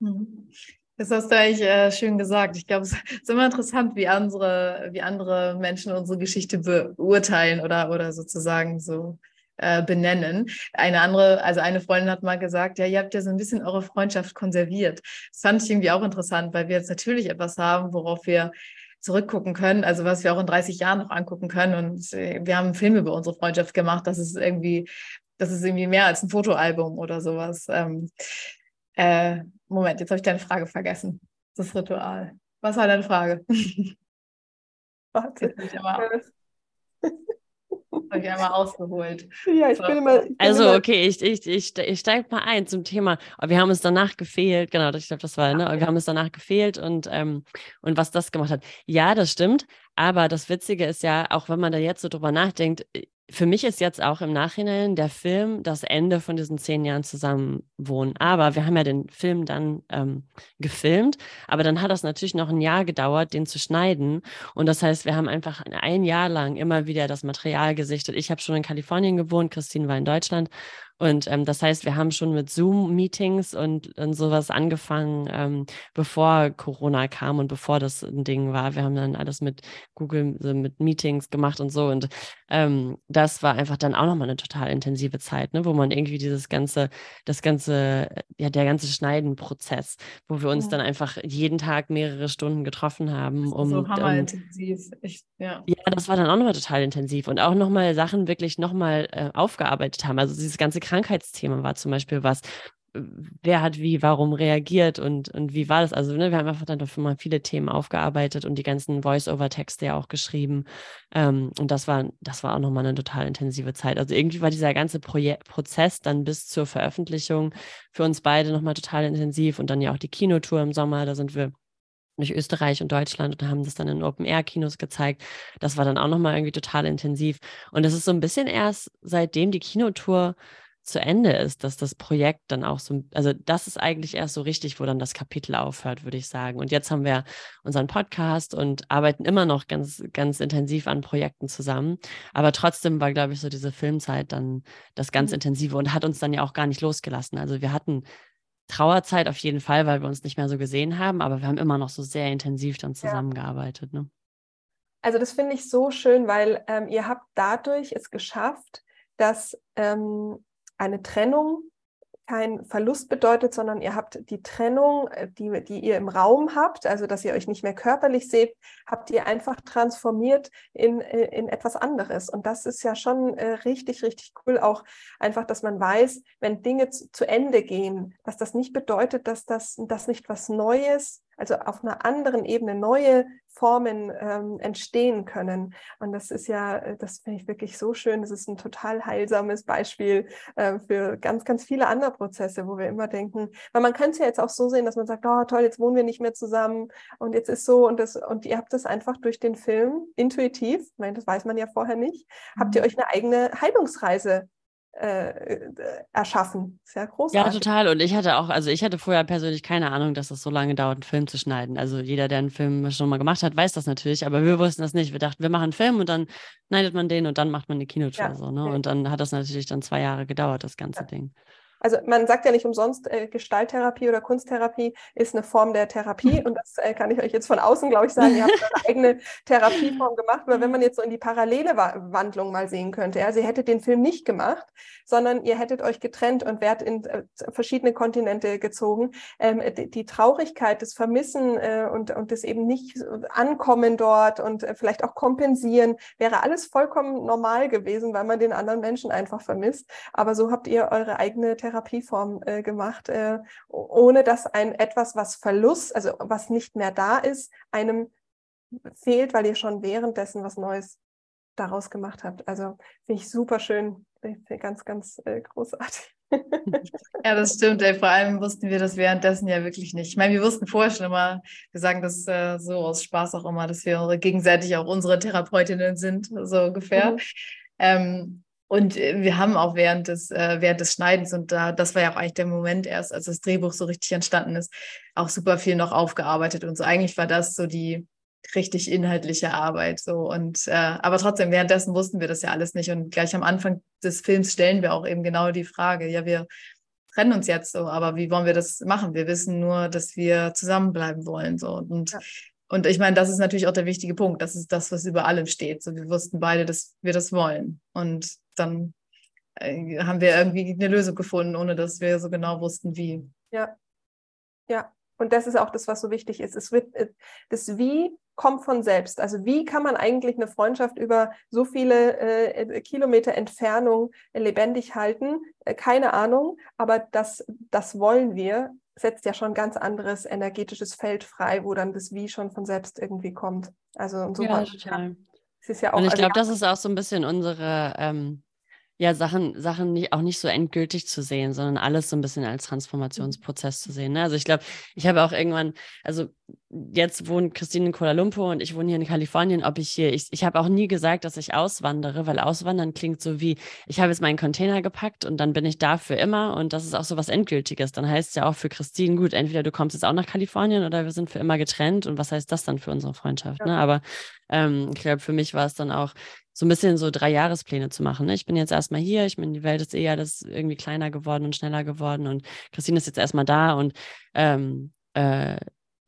Mhm. Das hast du eigentlich äh, schön gesagt. Ich glaube, es ist immer interessant, wie andere, wie andere Menschen unsere Geschichte beurteilen oder, oder sozusagen so äh, benennen. Eine andere, also eine Freundin hat mal gesagt, ja, ihr habt ja so ein bisschen eure Freundschaft konserviert. Das fand ich irgendwie auch interessant, weil wir jetzt natürlich etwas haben, worauf wir zurückgucken können, also was wir auch in 30 Jahren noch angucken können. Und wir haben einen Film über unsere Freundschaft gemacht. Das ist irgendwie, das ist irgendwie mehr als ein Fotoalbum oder sowas. Ähm, äh, Moment, jetzt habe ich deine Frage vergessen. Das Ritual. Was war deine Frage? Warte. Habe ich einmal ausgeholt. Ja, ich so. bin immer. Ich bin also, immer... okay, ich, ich, ich, ich steige mal ein zum Thema. Wir haben es danach gefehlt, genau, ich glaube, das war, ne? Wir haben es danach gefehlt und, ähm, und was das gemacht hat. Ja, das stimmt. Aber das Witzige ist ja, auch wenn man da jetzt so drüber nachdenkt, für mich ist jetzt auch im Nachhinein der Film das Ende von diesen zehn Jahren Zusammenwohnen. Aber wir haben ja den Film dann ähm, gefilmt, aber dann hat das natürlich noch ein Jahr gedauert, den zu schneiden. Und das heißt, wir haben einfach ein Jahr lang immer wieder das Material gesichtet. Ich habe schon in Kalifornien gewohnt, Christine war in Deutschland Und ähm, das heißt, wir haben schon mit Zoom-Meetings und, und sowas angefangen, ähm, bevor Corona kam und bevor das ein Ding war. Wir haben dann alles mit Google, so mit Meetings gemacht und so. Und ähm, das war einfach dann auch nochmal eine total intensive Zeit, ne? wo man irgendwie dieses ganze, das ganze, ja, der ganze Schneidenprozess, wo wir uns ja. dann einfach jeden Tag mehrere Stunden getroffen haben. Um, so hammerintensiv. Um, ich, ja. ja, das war dann auch nochmal total intensiv und auch nochmal Sachen wirklich nochmal äh, aufgearbeitet haben. Also dieses ganze Krankheitsthema war zum Beispiel was, wer hat wie, warum reagiert und, und wie war das? Also, ne, wir haben einfach dann dafür mal viele Themen aufgearbeitet und die ganzen Voice-Over-Texte ja auch geschrieben. Ähm, und das war, das war auch nochmal eine total intensive Zeit. Also irgendwie war dieser ganze Proje Prozess dann bis zur Veröffentlichung für uns beide nochmal total intensiv und dann ja auch die Kinotour im Sommer, da sind wir durch Österreich und Deutschland und haben das dann in Open-Air-Kinos gezeigt. Das war dann auch nochmal irgendwie total intensiv. Und es ist so ein bisschen erst seitdem die Kinotour zu Ende ist, dass das Projekt dann auch so, also das ist eigentlich erst so richtig, wo dann das Kapitel aufhört, würde ich sagen. Und jetzt haben wir unseren Podcast und arbeiten immer noch ganz, ganz intensiv an Projekten zusammen. Aber trotzdem war, glaube ich, so diese Filmzeit dann das ganz mhm. intensive und hat uns dann ja auch gar nicht losgelassen. Also wir hatten Trauerzeit auf jeden Fall, weil wir uns nicht mehr so gesehen haben, aber wir haben immer noch so sehr intensiv dann zusammengearbeitet. Ne? Also das finde ich so schön, weil ähm, ihr habt dadurch es geschafft, dass ähm, eine Trennung kein Verlust bedeutet, sondern ihr habt die Trennung, äh, die, die ihr im Raum habt, also dass ihr euch nicht mehr körperlich seht, habt ihr einfach transformiert in, äh, in etwas anderes. Und das ist ja schon äh, richtig, richtig cool, auch einfach, dass man weiß, wenn Dinge zu, zu Ende gehen, dass das nicht bedeutet, dass das, das nicht was Neues also auf einer anderen Ebene neue Formen ähm, entstehen können. Und das ist ja, äh, das finde ich wirklich so schön. Das ist ein total heilsames Beispiel äh, für ganz, ganz viele andere Prozesse, wo wir immer denken, weil man kann es ja jetzt auch so sehen, dass man sagt, oh toll, jetzt wohnen wir nicht mehr zusammen und jetzt ist so und das, und ihr habt das einfach durch den Film intuitiv, ich meine, das weiß man ja vorher nicht, mhm. habt ihr mhm. euch eine eigene Heilungsreise äh, erschaffen. Sehr großartig. Ja, total. Und ich hatte auch, also ich hatte vorher persönlich keine Ahnung, dass es so lange dauert, einen Film zu schneiden. Also jeder, der einen Film schon mal gemacht hat, weiß das natürlich, aber wir wussten das nicht. Wir dachten, wir machen einen Film und dann schneidet man den und dann macht man eine Kinotour. Ja, so, ne? Okay. Und dann hat das natürlich dann zwei Jahre gedauert, das ganze ja. Ding. Also man sagt ja nicht umsonst, äh, Gestalttherapie oder Kunsttherapie ist eine Form der Therapie. Und das äh, kann ich euch jetzt von außen, glaube ich, sagen. Ihr habt eine eigene Therapieform gemacht. Aber wenn man jetzt so in die parallele Wandlung mal sehen könnte, ja, sie hätte den Film nicht gemacht, sondern ihr hättet euch getrennt und wärt in äh, verschiedene Kontinente gezogen. Ähm, die, die, Traurigkeit, das Vermissen äh, und, und das eben nicht Ankommen dort und äh, vielleicht auch kompensieren, wäre alles vollkommen normal gewesen, weil man den anderen Menschen einfach vermisst. Aber so habt ihr eure eigene Therapie Therapieform äh, gemacht, äh, ohne dass ein etwas, was Verlust, also was nicht mehr da ist, einem fehlt, weil ihr schon währenddessen was Neues daraus gemacht habt. Also finde ich super schön, ganz, ganz äh, großartig. ja, das stimmt. Ey. Vor allem wussten wir das währenddessen ja wirklich nicht. Ich meine, wir wussten vorher schon immer, wir sagen das äh, so aus Spaß auch immer, dass wir gegenseitig auch unsere Therapeutinnen sind, so ungefähr. Mhm. Ähm, und äh, wir haben auch während des, äh, während des Schneidens, und da, das war ja auch eigentlich der Moment erst, als das Drehbuch so richtig entstanden ist, auch super viel noch aufgearbeitet. Und so eigentlich war das so die richtig inhaltliche Arbeit. So. Und äh, aber trotzdem, währenddessen wussten wir das ja alles nicht. Und gleich am Anfang des Films stellen wir auch eben genau die Frage, ja, wir trennen uns jetzt so, aber wie wollen wir das machen? Wir wissen nur, dass wir zusammenbleiben wollen. So. Und ja. Und ich meine, das ist natürlich auch der wichtige Punkt. Das ist das, was über allem steht. So, wir wussten beide, dass wir das wollen. Und dann äh, haben wir irgendwie eine Lösung gefunden, ohne dass wir so genau wussten, wie. Ja, ja. Und das ist auch das, was so wichtig ist. Es wird, äh, das Wie kommt von selbst. Also wie kann man eigentlich eine Freundschaft über so viele äh, Kilometer Entfernung lebendig halten? Äh, keine Ahnung, aber das, das wollen wir setzt ja schon ein ganz anderes energetisches Feld frei, wo dann das Wie schon von selbst irgendwie kommt. Also insofern. Ja, total. Es ist ja auch, Und ich also glaube, das ist auch so ein bisschen unsere ähm, ja, Sachen, Sachen nicht, auch nicht so endgültig zu sehen, sondern alles so ein bisschen als Transformationsprozess zu sehen. Ne? Also ich glaube, ich habe auch irgendwann, also jetzt wohnt Christine in Kuala Lumpur und ich wohne hier in Kalifornien, ob ich hier, ich, ich habe auch nie gesagt, dass ich auswandere, weil auswandern klingt so wie, ich habe jetzt meinen Container gepackt und dann bin ich da für immer und das ist auch so was Endgültiges. Dann heißt es ja auch für Christine, gut, entweder du kommst jetzt auch nach Kalifornien oder wir sind für immer getrennt und was heißt das dann für unsere Freundschaft? Ja. Ne? Aber ähm, ich glaube, für mich war es dann auch so ein bisschen so drei Jahrespläne zu machen. Ne? Ich bin jetzt erstmal hier, ich meine, die Welt ist eher das irgendwie kleiner geworden und schneller geworden und Christine ist jetzt erstmal da und ähm, äh,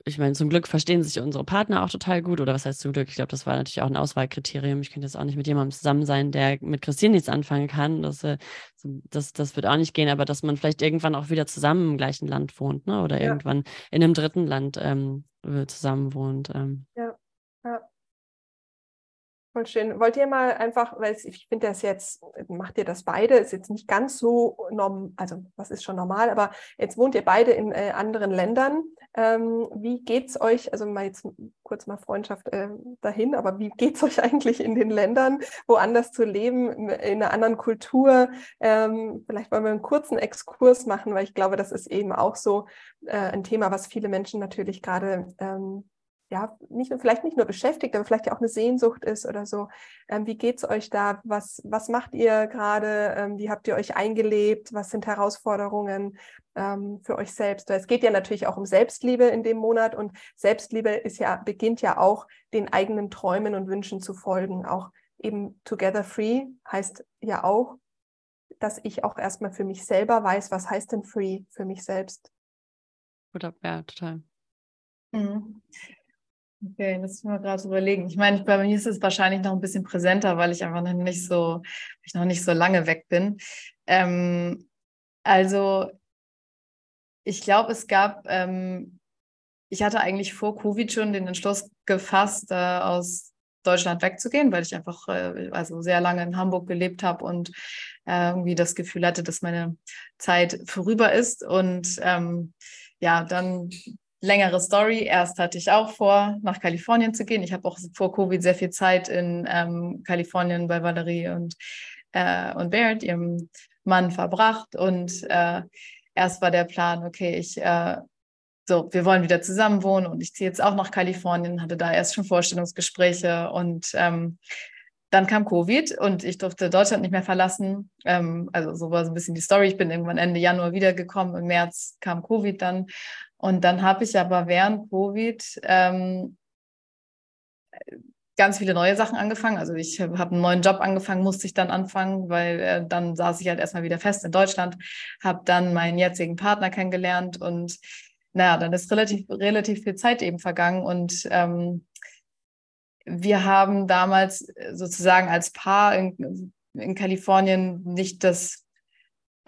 ich meine, zum Glück verstehen sich unsere Partner auch total gut. Oder was heißt zum Glück? Ich glaube, das war natürlich auch ein Auswahlkriterium. Ich könnte jetzt auch nicht mit jemandem zusammen sein, der mit Christine nichts anfangen kann. Das, äh, das, das wird auch nicht gehen, aber dass man vielleicht irgendwann auch wieder zusammen im gleichen Land wohnt, ne? Oder ja. irgendwann in einem dritten Land ähm, zusammen wohnt. Ähm. Ja, ja. Voll schön. Wollt ihr mal einfach, weil ich finde das jetzt, macht ihr das beide, ist jetzt nicht ganz so normal, also was ist schon normal, aber jetzt wohnt ihr beide in äh, anderen Ländern. Ähm, wie es euch, also mal jetzt kurz mal Freundschaft äh, dahin, aber wie geht es euch eigentlich in den Ländern, woanders zu leben, in einer anderen Kultur? Ähm, vielleicht wollen wir einen kurzen Exkurs machen, weil ich glaube, das ist eben auch so äh, ein Thema, was viele Menschen natürlich gerade ähm, ja, nicht, vielleicht nicht nur beschäftigt, aber vielleicht ja auch eine Sehnsucht ist oder so. Ähm, wie es euch da? Was, was macht ihr gerade? Ähm, wie habt ihr euch eingelebt? Was sind Herausforderungen ähm, für euch selbst? Es geht ja natürlich auch um Selbstliebe in dem Monat und Selbstliebe ist ja, beginnt ja auch, den eigenen Träumen und Wünschen zu folgen. Auch eben Together Free heißt ja auch, dass ich auch erstmal für mich selber weiß, was heißt denn Free für mich selbst. Oder, ja, total. Mhm. Okay, das müssen wir gerade überlegen. Ich meine, bei mir ist es wahrscheinlich noch ein bisschen präsenter, weil ich einfach noch nicht so, ich noch nicht so lange weg bin. Ähm, also, ich glaube, es gab, ähm, ich hatte eigentlich vor Covid schon den Entschluss gefasst, äh, aus Deutschland wegzugehen, weil ich einfach äh, also sehr lange in Hamburg gelebt habe und äh, irgendwie das Gefühl hatte, dass meine Zeit vorüber ist. Und ähm, ja, dann längere Story. Erst hatte ich auch vor, nach Kalifornien zu gehen. Ich habe auch vor Covid sehr viel Zeit in ähm, Kalifornien bei Valerie und, äh, und Barrett, ihrem Mann, verbracht. Und äh, erst war der Plan, okay, ich, äh, so, wir wollen wieder zusammen wohnen und ich ziehe jetzt auch nach Kalifornien, hatte da erst schon Vorstellungsgespräche und ähm, dann kam Covid und ich durfte Deutschland nicht mehr verlassen. Ähm, also so war so ein bisschen die Story. Ich bin irgendwann Ende Januar wiedergekommen. Im März kam Covid dann. Und dann habe ich aber während Covid ähm, ganz viele neue Sachen angefangen. Also ich habe einen neuen Job angefangen, musste ich dann anfangen, weil äh, dann saß ich halt erstmal wieder fest in Deutschland, habe dann meinen jetzigen Partner kennengelernt und naja, dann ist relativ, relativ viel Zeit eben vergangen und ähm, wir haben damals sozusagen als Paar in, in Kalifornien nicht das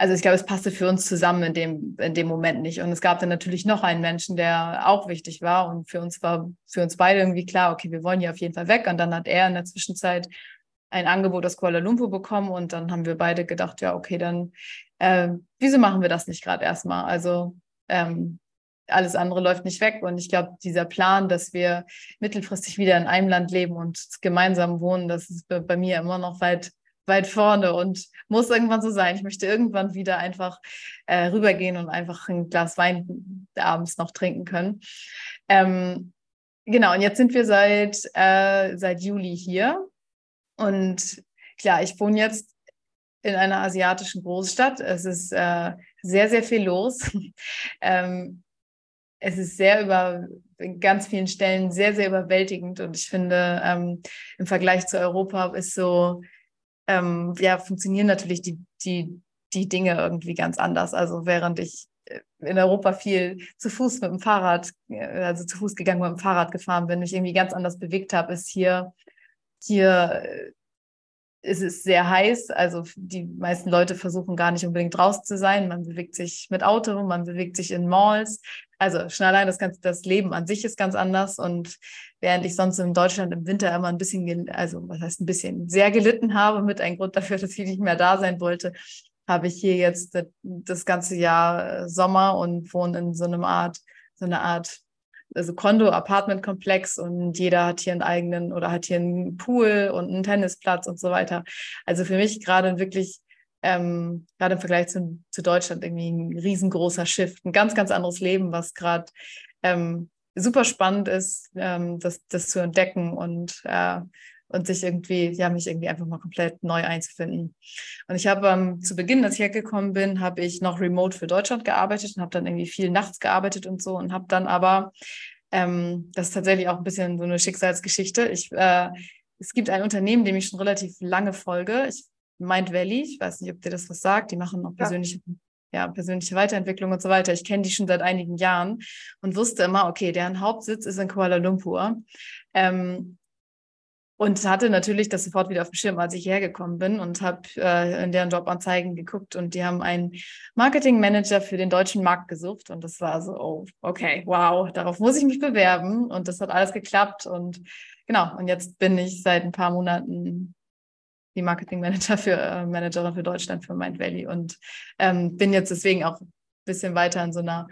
also ich glaube, es passte für uns zusammen in dem, in dem Moment nicht. Und es gab dann natürlich noch einen Menschen, der auch wichtig war. Und für uns war für uns beide irgendwie klar, okay, wir wollen hier auf jeden Fall weg. Und dann hat er in der Zwischenzeit ein Angebot aus Kuala Lumpur bekommen. Und dann haben wir beide gedacht, ja, okay, dann äh, wieso machen wir das nicht gerade erstmal? Also ähm, alles andere läuft nicht weg. Und ich glaube, dieser Plan, dass wir mittelfristig wieder in einem Land leben und gemeinsam wohnen, das ist bei mir immer noch weit weit vorne und muss irgendwann so sein. Ich möchte irgendwann wieder einfach äh, rübergehen und einfach ein Glas Wein abends noch trinken können. Ähm, genau, und jetzt sind wir seit, äh, seit Juli hier. Und klar, ich wohne jetzt in einer asiatischen Großstadt. Es ist äh, sehr, sehr viel los. ähm, es ist sehr über ganz vielen Stellen sehr, sehr überwältigend. Und ich finde, ähm, im Vergleich zu Europa ist so ähm, ja, funktionieren natürlich die, die, die Dinge irgendwie ganz anders. Also während ich äh, in Europa viel zu Fuß mit dem Fahrrad, äh, also zu Fuß gegangen mit dem Fahrrad gefahren bin, mich irgendwie ganz anders bewegt habe, ist hier, hier äh, ist es sehr heiß. Also die meisten Leute versuchen gar nicht unbedingt draußen zu sein. Man bewegt sich mit Auto, man bewegt sich in Malls. Also schon allein das ganze, das Leben an sich ist ganz anders. Und während ich sonst in Deutschland im Winter immer ein bisschen, also was heißt ein bisschen, sehr gelitten habe, mit einem Grund dafür, dass ich nicht mehr da sein wollte, habe ich hier jetzt das ganze Jahr Sommer und wohne in so einer Art, so eine Art also Kondo-Apartment-Komplex und jeder hat hier einen eigenen oder hat hier einen Pool und einen Tennisplatz und so weiter. Also für mich gerade wirklich, ähm, gerade im Vergleich zu, zu Deutschland irgendwie ein riesengroßer Shift, ein ganz, ganz anderes Leben, was gerade ähm, super spannend ist, ähm, das, das zu entdecken und, äh, und sich irgendwie, ja, mich irgendwie einfach mal komplett neu einzufinden. Und ich habe ähm, zu Beginn, als ich hergekommen bin, habe ich noch remote für Deutschland gearbeitet und habe dann irgendwie viel nachts gearbeitet und so und habe dann aber, ähm, das ist tatsächlich auch ein bisschen so eine Schicksalsgeschichte. Ich, äh, es gibt ein Unternehmen, dem ich schon relativ lange folge. Ich Mind Valley, ich weiß nicht, ob dir das was sagt, die machen auch persönliche ja ja, persönliche Weiterentwicklung und so weiter. Ich kenne die schon seit einigen Jahren und wusste immer, okay, deren Hauptsitz ist in Kuala Lumpur. Ähm, und hatte natürlich das sofort wieder auf dem Schirm, als ich hergekommen bin und habe äh, in deren Jobanzeigen geguckt und die haben einen Marketingmanager für den deutschen Markt gesucht und das war so, oh, okay, wow, darauf muss ich mich bewerben und das hat alles geklappt und genau, und jetzt bin ich seit ein paar Monaten die Marketingmanager für äh, Managerin für Deutschland für Mind Valley und ähm, bin jetzt deswegen auch ein bisschen weiter in so einer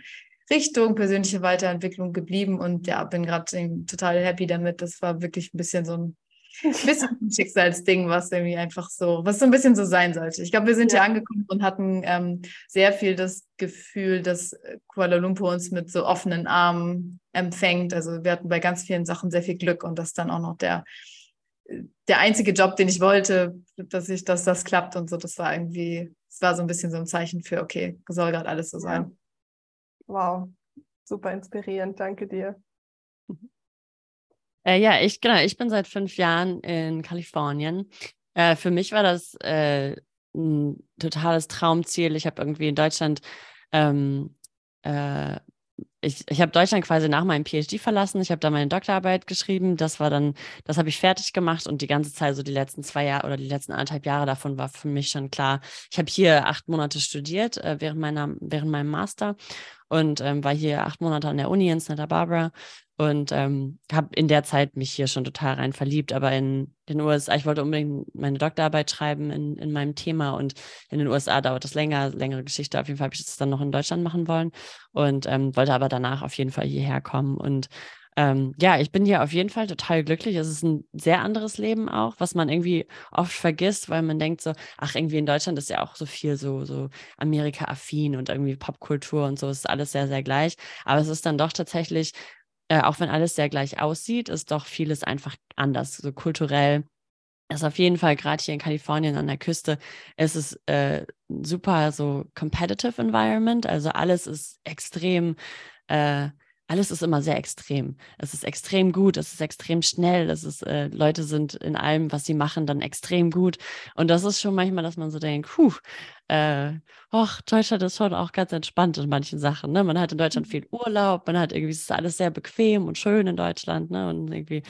Richtung persönliche Weiterentwicklung geblieben und ja, bin gerade total happy damit. Das war wirklich ein bisschen so ein bisschen ein Schicksalsding, was irgendwie einfach so, was so ein bisschen so sein sollte. Ich glaube, wir sind ja. hier angekommen und hatten ähm, sehr viel das Gefühl, dass Kuala Lumpur uns mit so offenen Armen empfängt. Also wir hatten bei ganz vielen Sachen sehr viel Glück und das dann auch noch der der einzige Job, den ich wollte, dass ich, dass das klappt und so. Das war irgendwie, es war so ein bisschen so ein Zeichen für, okay, soll gerade alles so sein. Wow, super inspirierend, danke dir. Äh, ja, ich genau, ich bin seit fünf Jahren in Kalifornien. Äh, für mich war das äh, ein totales Traumziel. Ich habe irgendwie in Deutschland ähm, äh, ich, ich habe Deutschland quasi nach meinem PhD verlassen. Ich habe da meine Doktorarbeit geschrieben. Das war dann, das habe ich fertig gemacht und die ganze Zeit, so die letzten zwei Jahre oder die letzten anderthalb Jahre davon war für mich schon klar. Ich habe hier acht Monate studiert äh, während meiner, während meinem Master und ähm, war hier acht Monate an der Uni in Santa Barbara und ähm, habe in der Zeit mich hier schon total rein verliebt. Aber in den USA, ich wollte unbedingt meine Doktorarbeit schreiben in, in meinem Thema und in den USA dauert das länger, längere Geschichte. Auf jeden Fall habe ich das dann noch in Deutschland machen wollen und ähm, wollte aber danach auf jeden Fall hierher kommen. Und ähm, ja, ich bin hier auf jeden Fall total glücklich. Es ist ein sehr anderes Leben auch, was man irgendwie oft vergisst, weil man denkt so, ach, irgendwie in Deutschland ist ja auch so viel so, so Amerika-affin und irgendwie Popkultur und so, ist alles sehr, sehr gleich. Aber es ist dann doch tatsächlich äh, auch wenn alles sehr gleich aussieht, ist doch vieles einfach anders, so kulturell. Ist auf jeden Fall gerade hier in Kalifornien an der Küste, ist es äh, super so competitive Environment. Also alles ist extrem äh, alles ist immer sehr extrem. Es ist extrem gut, es ist extrem schnell, es ist, äh, Leute sind in allem, was sie machen, dann extrem gut. Und das ist schon manchmal, dass man so denkt, puh, äh, och, Deutschland ist schon auch ganz entspannt in manchen Sachen. Ne? Man hat in Deutschland mhm. viel Urlaub, man hat irgendwie, es ist alles sehr bequem und schön in Deutschland, ne? Und irgendwie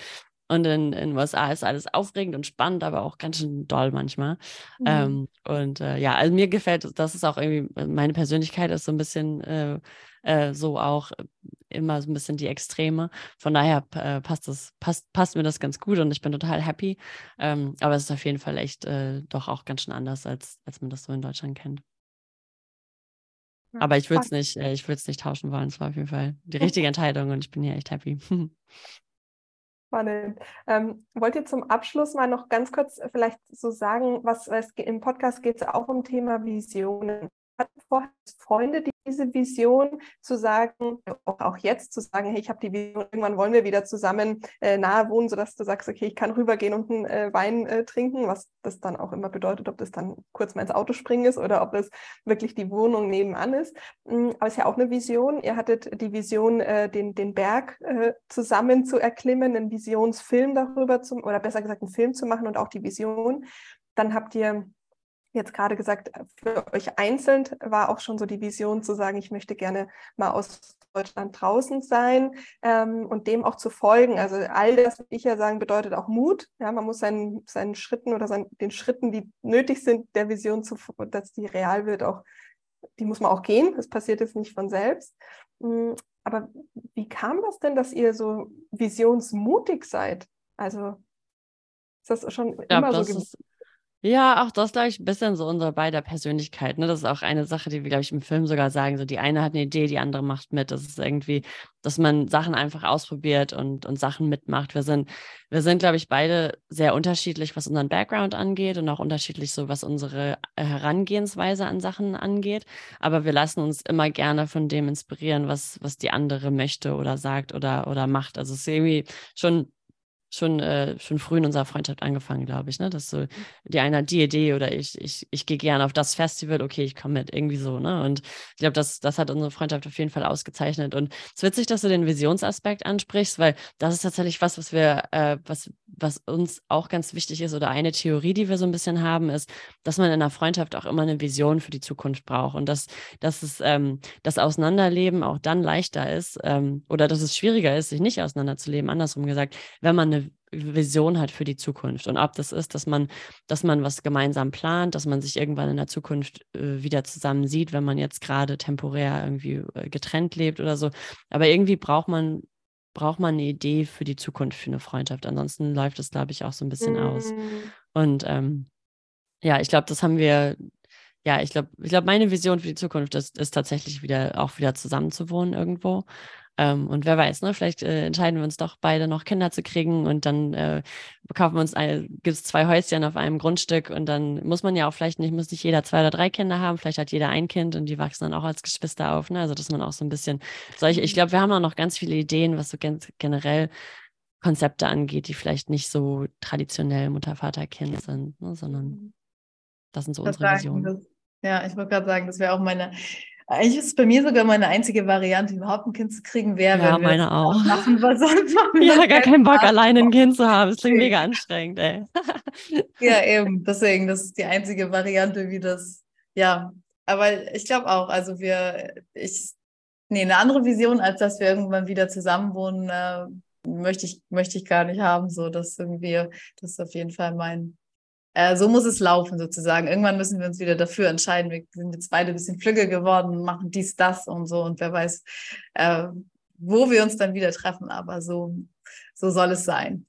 und in den USA ist alles aufregend und spannend, aber auch ganz schön doll manchmal. Mhm. Ähm, und äh, ja, also mir gefällt, das ist auch irgendwie, meine Persönlichkeit ist so ein bisschen äh, äh, so auch immer so ein bisschen die Extreme. Von daher äh, passt das, passt, passt mir das ganz gut und ich bin total happy. Ähm, aber es ist auf jeden Fall echt äh, doch auch ganz schön anders, als, als man das so in Deutschland kennt. Aber ich würde es nicht, äh, ich würde es nicht tauschen wollen. Es war auf jeden Fall die richtige Entscheidung und ich bin hier echt happy. Spannend. Ähm, wollt ihr zum Abschluss mal noch ganz kurz vielleicht so sagen, was, was im Podcast geht es auch um Thema Visionen vorher Freunde diese Vision zu sagen, auch jetzt zu sagen, hey, ich habe die Vision, irgendwann wollen wir wieder zusammen äh, nahe wohnen, sodass du sagst, okay, ich kann rübergehen und einen äh, Wein äh, trinken, was das dann auch immer bedeutet, ob das dann kurz mal ins Auto springen ist oder ob das wirklich die Wohnung nebenan ist. Mhm, aber es ist ja auch eine Vision. Ihr hattet die Vision, äh, den, den Berg äh, zusammen zu erklimmen, einen Visionsfilm darüber zu, oder besser gesagt, einen Film zu machen und auch die Vision. Dann habt ihr jetzt gerade gesagt, für euch einzeln war auch schon so die Vision zu sagen, ich möchte gerne mal aus Deutschland draußen sein ähm, und dem auch zu folgen. Also all das, würde ich ja sagen, bedeutet auch Mut. Ja, man muss seinen, seinen Schritten oder seinen, den Schritten, die nötig sind, der Vision, zu, dass die real wird, auch die muss man auch gehen. Das passiert jetzt nicht von selbst. Hm, aber wie kam das denn, dass ihr so visionsmutig seid? Also ist das schon glaub, immer so gewesen? Ja, auch das, glaube ich, ein bisschen so unsere beider Persönlichkeit. Ne? Das ist auch eine Sache, die wir, glaube ich, im Film sogar sagen. So, die eine hat eine Idee, die andere macht mit. Das ist irgendwie, dass man Sachen einfach ausprobiert und, und Sachen mitmacht. Wir sind, wir sind, glaube ich, beide sehr unterschiedlich, was unseren Background angeht und auch unterschiedlich so, was unsere äh, Herangehensweise an Sachen angeht. Aber wir lassen uns immer gerne von dem inspirieren, was, was die andere möchte oder sagt oder, oder macht. Also es ist irgendwie schon schon, äh, schon früh in unserer Freundschaft angefangen, glaube ich, ne? Dass so die eine hat die Idee oder ich, ich, ich gehe gerne auf das Festival, okay, ich komme mit, irgendwie so, ne? Und ich glaube, das, das hat unsere Freundschaft auf jeden Fall ausgezeichnet. Und es ist witzig, dass du den Visionsaspekt ansprichst, weil das ist tatsächlich was, was wir, äh, was, was uns auch ganz wichtig ist, oder eine Theorie, die wir so ein bisschen haben, ist, dass man in einer Freundschaft auch immer eine Vision für die Zukunft braucht und dass, dass es ähm, das Auseinanderleben auch dann leichter ist ähm, oder dass es schwieriger ist, sich nicht auseinanderzuleben, andersrum gesagt, wenn man eine eine Vision hat für die Zukunft. Und ob das ist, dass man, dass man was gemeinsam plant, dass man sich irgendwann in der Zukunft äh, wieder zusammen sieht, wenn man jetzt gerade temporär irgendwie äh, getrennt lebt oder so. Aber irgendwie braucht man, braucht man eine Idee für die Zukunft, für eine Freundschaft. Ansonsten läuft es, glaube ich, auch so ein bisschen mhm. aus. Und ähm, ja, ich glaube, das haben wir, ja, ich glaube, ich glaube, meine Vision für die Zukunft ist, ist tatsächlich wieder auch wieder zusammenzuwohnen irgendwo. Ähm, und wer weiß, ne, vielleicht äh, entscheiden wir uns doch beide noch Kinder zu kriegen und dann äh, kaufen wir uns, gibt es zwei Häuschen auf einem Grundstück und dann muss man ja auch vielleicht nicht, muss nicht jeder zwei oder drei Kinder haben, vielleicht hat jeder ein Kind und die wachsen dann auch als Geschwister auf, ne? Also dass man auch so ein bisschen solche, ich glaube, wir haben auch noch ganz viele Ideen, was so gen generell Konzepte angeht, die vielleicht nicht so traditionell Mutter, Vater, Kind sind, ne, sondern mhm. das sind so das unsere Visionen. Ja, ich wollte gerade sagen, das wäre auch meine eigentlich ist es bei mir sogar meine einzige Variante, überhaupt ein Kind zu kriegen, wäre, ja, wenn wir meine auch. machen, was sonst machen. Ja, gar keinen Bock, alleine ein Kind zu haben. Das klingt mega anstrengend, ey. ja, eben. Deswegen, das ist die einzige Variante, wie das, ja. Aber ich glaube auch, also wir, ich, nee, eine andere Vision, als dass wir irgendwann wieder zusammenwohnen, äh, möchte ich, möchte ich gar nicht haben. So, dass irgendwie, das ist auf jeden Fall mein, äh, so muss es laufen sozusagen. Irgendwann müssen wir uns wieder dafür entscheiden. Wir sind jetzt beide ein bisschen flügge geworden, machen dies, das und so und wer weiß, äh, wo wir uns dann wieder treffen. Aber so, so soll es sein.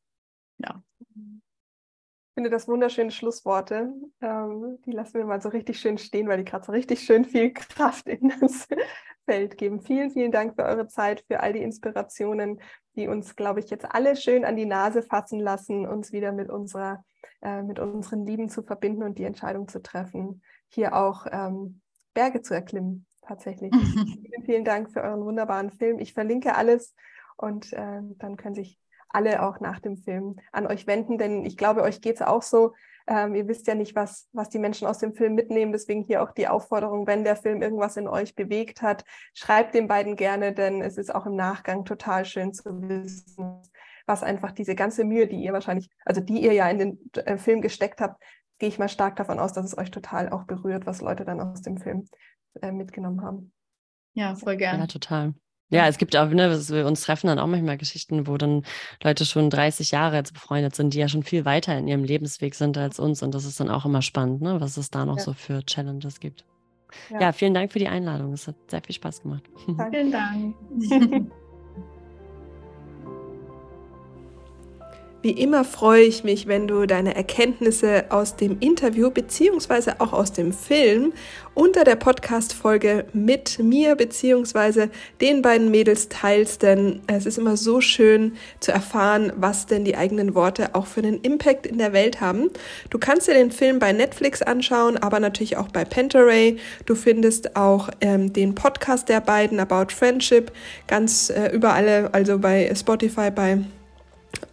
Ja. Ich finde das wunderschöne Schlussworte. Ähm, die lassen wir mal so richtig schön stehen, weil die gerade so richtig schön viel Kraft in das Feld geben. Vielen, vielen Dank für eure Zeit, für all die Inspirationen, die uns, glaube ich, jetzt alle schön an die Nase fassen lassen, uns wieder mit unserer äh, mit unseren Lieben zu verbinden und die Entscheidung zu treffen, hier auch ähm, Berge zu erklimmen. Tatsächlich. vielen, vielen Dank für euren wunderbaren Film. Ich verlinke alles und äh, dann können sich alle auch nach dem Film an euch wenden, denn ich glaube, euch geht es auch so. Ähm, ihr wisst ja nicht, was, was die Menschen aus dem Film mitnehmen. Deswegen hier auch die Aufforderung, wenn der Film irgendwas in euch bewegt hat, schreibt den beiden gerne, denn es ist auch im Nachgang total schön zu wissen, was einfach diese ganze Mühe, die ihr wahrscheinlich, also die ihr ja in den äh, Film gesteckt habt, gehe ich mal stark davon aus, dass es euch total auch berührt, was Leute dann aus dem Film äh, mitgenommen haben. Ja, voll gerne. Ja, total. Ja, es gibt auch, ne, wir uns treffen dann auch manchmal Geschichten, wo dann Leute schon 30 Jahre jetzt befreundet sind, die ja schon viel weiter in ihrem Lebensweg sind als uns. Und das ist dann auch immer spannend, ne, was es da noch ja. so für Challenges gibt. Ja. ja. vielen Dank für die Einladung. Es hat sehr viel Spaß gemacht. Vielen Dank. Wie immer freue ich mich, wenn du deine Erkenntnisse aus dem Interview bzw. auch aus dem Film unter der Podcast-Folge mit mir bzw. den beiden Mädels teilst, denn es ist immer so schön zu erfahren, was denn die eigenen Worte auch für einen Impact in der Welt haben. Du kannst dir den Film bei Netflix anschauen, aber natürlich auch bei Pentaray. Du findest auch ähm, den Podcast der beiden About Friendship ganz äh, überall, also bei Spotify, bei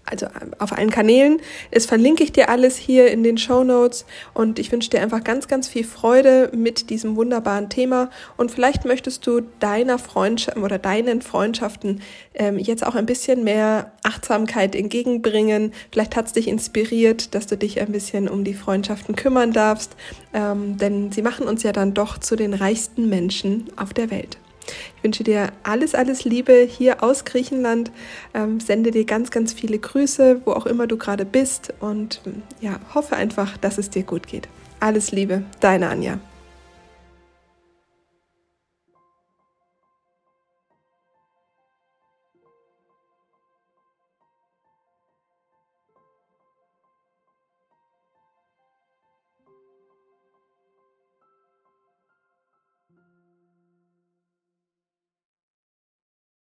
also auf allen Kanälen. Das verlinke ich dir alles hier in den Show Notes und ich wünsche dir einfach ganz, ganz viel Freude mit diesem wunderbaren Thema und vielleicht möchtest du deiner Freundschaft oder deinen Freundschaften ähm, jetzt auch ein bisschen mehr Achtsamkeit entgegenbringen. Vielleicht hat es dich inspiriert, dass du dich ein bisschen um die Freundschaften kümmern darfst, ähm, denn sie machen uns ja dann doch zu den reichsten Menschen auf der Welt. Ich wünsche dir alles, alles Liebe hier aus Griechenland. Ähm, sende dir ganz, ganz viele Grüße, wo auch immer du gerade bist und ja, hoffe einfach, dass es dir gut geht. Alles Liebe, deine Anja.